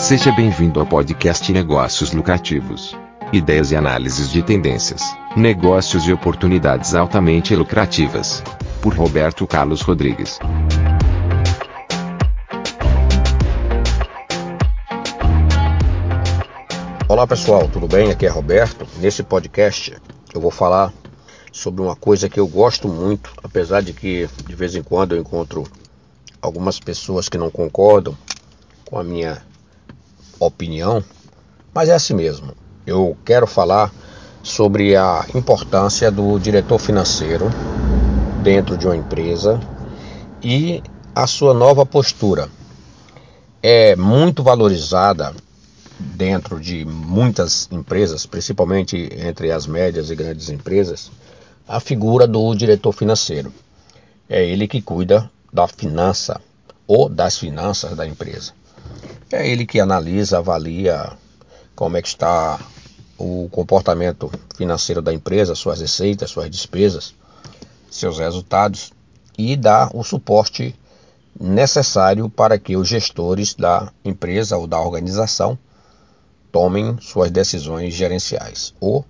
Seja bem-vindo ao podcast Negócios Lucrativos. Ideias e análises de tendências, negócios e oportunidades altamente lucrativas. Por Roberto Carlos Rodrigues. Olá pessoal, tudo bem? Aqui é Roberto. Nesse podcast eu vou falar sobre uma coisa que eu gosto muito, apesar de que de vez em quando eu encontro algumas pessoas que não concordam com a minha opinião, mas é assim mesmo. Eu quero falar sobre a importância do diretor financeiro dentro de uma empresa e a sua nova postura. É muito valorizada dentro de muitas empresas, principalmente entre as médias e grandes empresas, a figura do diretor financeiro. É ele que cuida da finança ou das finanças da empresa. É ele que analisa, avalia como é que está o comportamento financeiro da empresa, suas receitas, suas despesas, seus resultados e dá o suporte necessário para que os gestores da empresa ou da organização tomem suas decisões gerenciais ou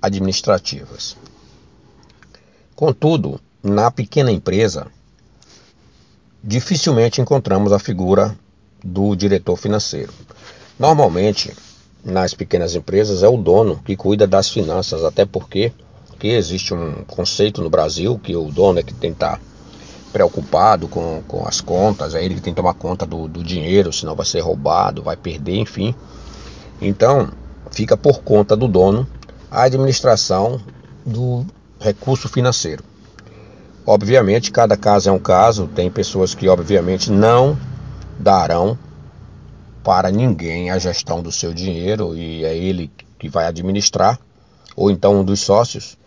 administrativas. Contudo, na pequena empresa, dificilmente encontramos a figura do diretor financeiro. Normalmente, nas pequenas empresas, é o dono que cuida das finanças, até porque que existe um conceito no Brasil que o dono é que tem que estar preocupado com, com as contas, é ele que tem que tomar conta do, do dinheiro, senão vai ser roubado, vai perder, enfim. Então, fica por conta do dono a administração do recurso financeiro. Obviamente, cada caso é um caso, tem pessoas que obviamente não darão para ninguém a gestão do seu dinheiro e é ele que vai administrar, ou então um dos sócios,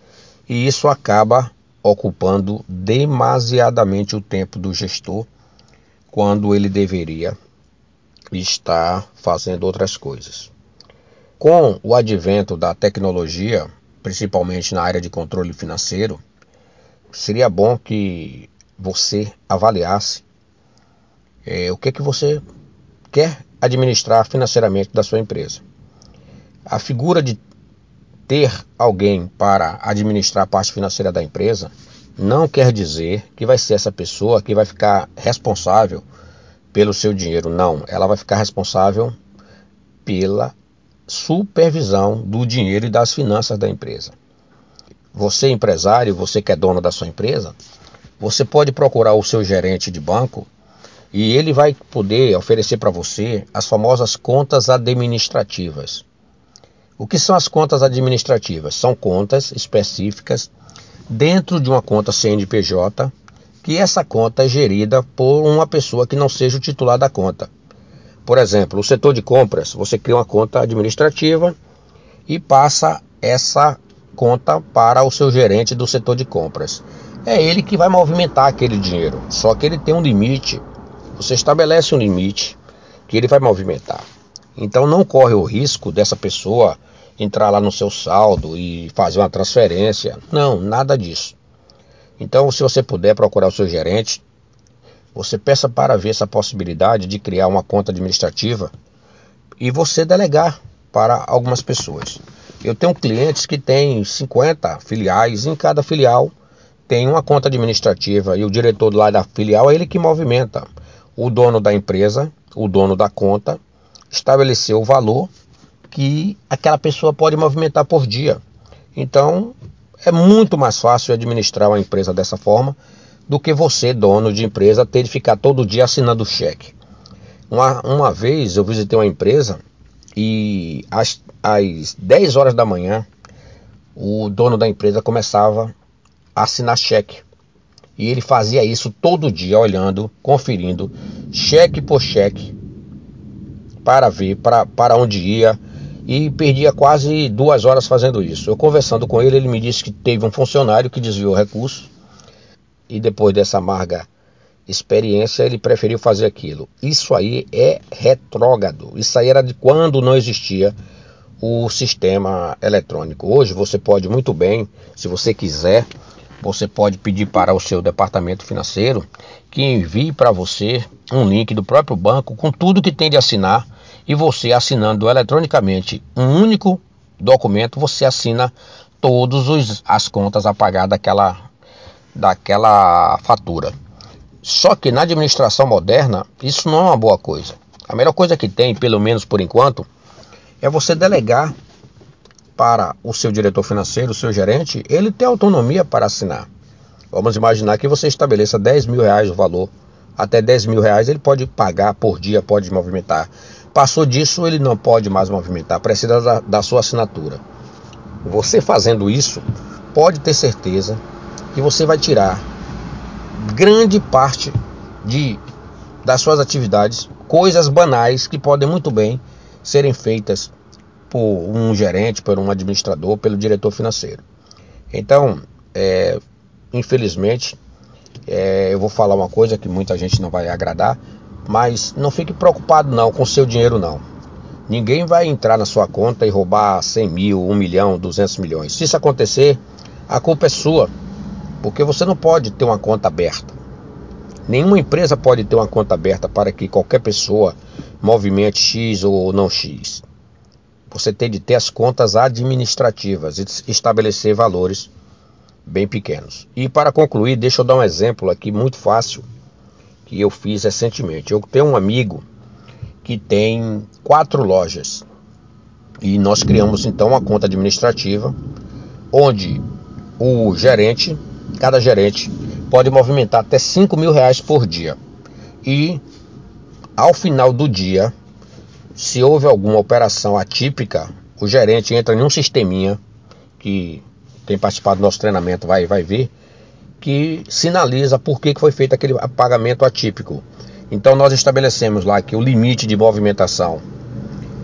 e isso acaba ocupando demasiadamente o tempo do gestor quando ele deveria estar fazendo outras coisas. Com o advento da tecnologia, principalmente na área de controle financeiro, seria bom que você avaliasse é, o que, que você quer administrar financeiramente da sua empresa. A figura de ter alguém para administrar a parte financeira da empresa não quer dizer que vai ser essa pessoa que vai ficar responsável pelo seu dinheiro. Não, ela vai ficar responsável pela supervisão do dinheiro e das finanças da empresa. Você, empresário, você que é dono da sua empresa, você pode procurar o seu gerente de banco e ele vai poder oferecer para você as famosas contas administrativas. O que são as contas administrativas? São contas específicas dentro de uma conta CNPJ, que essa conta é gerida por uma pessoa que não seja o titular da conta. Por exemplo, o setor de compras, você cria uma conta administrativa e passa essa conta para o seu gerente do setor de compras. É ele que vai movimentar aquele dinheiro, só que ele tem um limite. Você estabelece um limite que ele vai movimentar. Então não corre o risco dessa pessoa entrar lá no seu saldo e fazer uma transferência. Não, nada disso. Então, se você puder procurar o seu gerente, você peça para ver essa possibilidade de criar uma conta administrativa e você delegar para algumas pessoas. Eu tenho clientes que têm 50 filiais, em cada filial tem uma conta administrativa e o diretor lá da filial é ele que movimenta. O dono da empresa, o dono da conta, estabeleceu o valor que aquela pessoa pode movimentar por dia. Então, é muito mais fácil administrar uma empresa dessa forma do que você, dono de empresa, ter de ficar todo dia assinando cheque. Uma, uma vez eu visitei uma empresa e às, às 10 horas da manhã o dono da empresa começava a assinar cheque. E ele fazia isso todo dia, olhando, conferindo, cheque por cheque, para ver para, para onde ia, e perdia quase duas horas fazendo isso. Eu conversando com ele, ele me disse que teve um funcionário que desviou recursos e depois dessa amarga experiência ele preferiu fazer aquilo. Isso aí é retrógrado. Isso aí era de quando não existia o sistema eletrônico. Hoje você pode muito bem, se você quiser, você pode pedir para o seu departamento financeiro que envie para você um link do próprio banco com tudo que tem de assinar e você assinando eletronicamente um único documento, você assina todas as contas a pagar daquela, daquela fatura. Só que na administração moderna, isso não é uma boa coisa. A melhor coisa que tem, pelo menos por enquanto, é você delegar para o seu diretor financeiro, o seu gerente, ele ter autonomia para assinar. Vamos imaginar que você estabeleça 10 mil reais o valor. Até 10 mil reais ele pode pagar por dia, pode movimentar. Passou disso, ele não pode mais movimentar, precisa da, da sua assinatura. Você fazendo isso, pode ter certeza que você vai tirar grande parte de das suas atividades, coisas banais que podem muito bem serem feitas por um gerente, por um administrador, pelo diretor financeiro. Então, é, infelizmente, é, eu vou falar uma coisa que muita gente não vai agradar, mas não fique preocupado não com seu dinheiro não. Ninguém vai entrar na sua conta e roubar 100 mil, 1 milhão, 200 milhões. Se isso acontecer, a culpa é sua, porque você não pode ter uma conta aberta. Nenhuma empresa pode ter uma conta aberta para que qualquer pessoa movimente X ou não X. Você tem de ter as contas administrativas e estabelecer valores bem pequenos. E para concluir, deixa eu dar um exemplo aqui muito fácil que eu fiz recentemente. Eu tenho um amigo que tem quatro lojas e nós criamos então uma conta administrativa onde o gerente, cada gerente, pode movimentar até 5 mil reais por dia. E ao final do dia, se houve alguma operação atípica, o gerente entra em um sisteminha que tem participado do nosso treinamento vai, vai ver, que sinaliza por que foi feito aquele pagamento atípico. Então nós estabelecemos lá que o limite de movimentação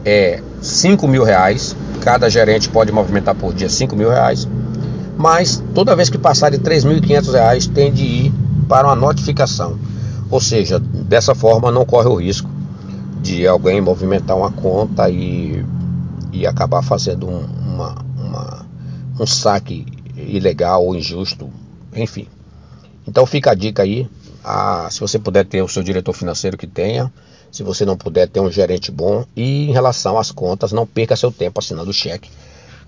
é 5 mil reais, cada gerente pode movimentar por dia 5 mil reais, mas toda vez que passar de 3.500 reais tem de ir para uma notificação. Ou seja, dessa forma não corre o risco de alguém movimentar uma conta e, e acabar fazendo um, uma, uma um saque ilegal ou injusto, enfim. Então fica a dica aí. A, se você puder ter o seu diretor financeiro que tenha, se você não puder ter um gerente bom e em relação às contas, não perca seu tempo assinando cheque.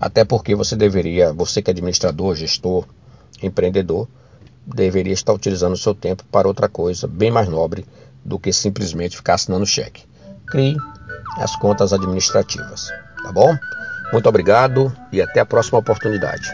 Até porque você deveria, você que é administrador, gestor, empreendedor, deveria estar utilizando o seu tempo para outra coisa bem mais nobre do que simplesmente ficar assinando cheque. Crie as contas administrativas, tá bom? Muito obrigado e até a próxima oportunidade.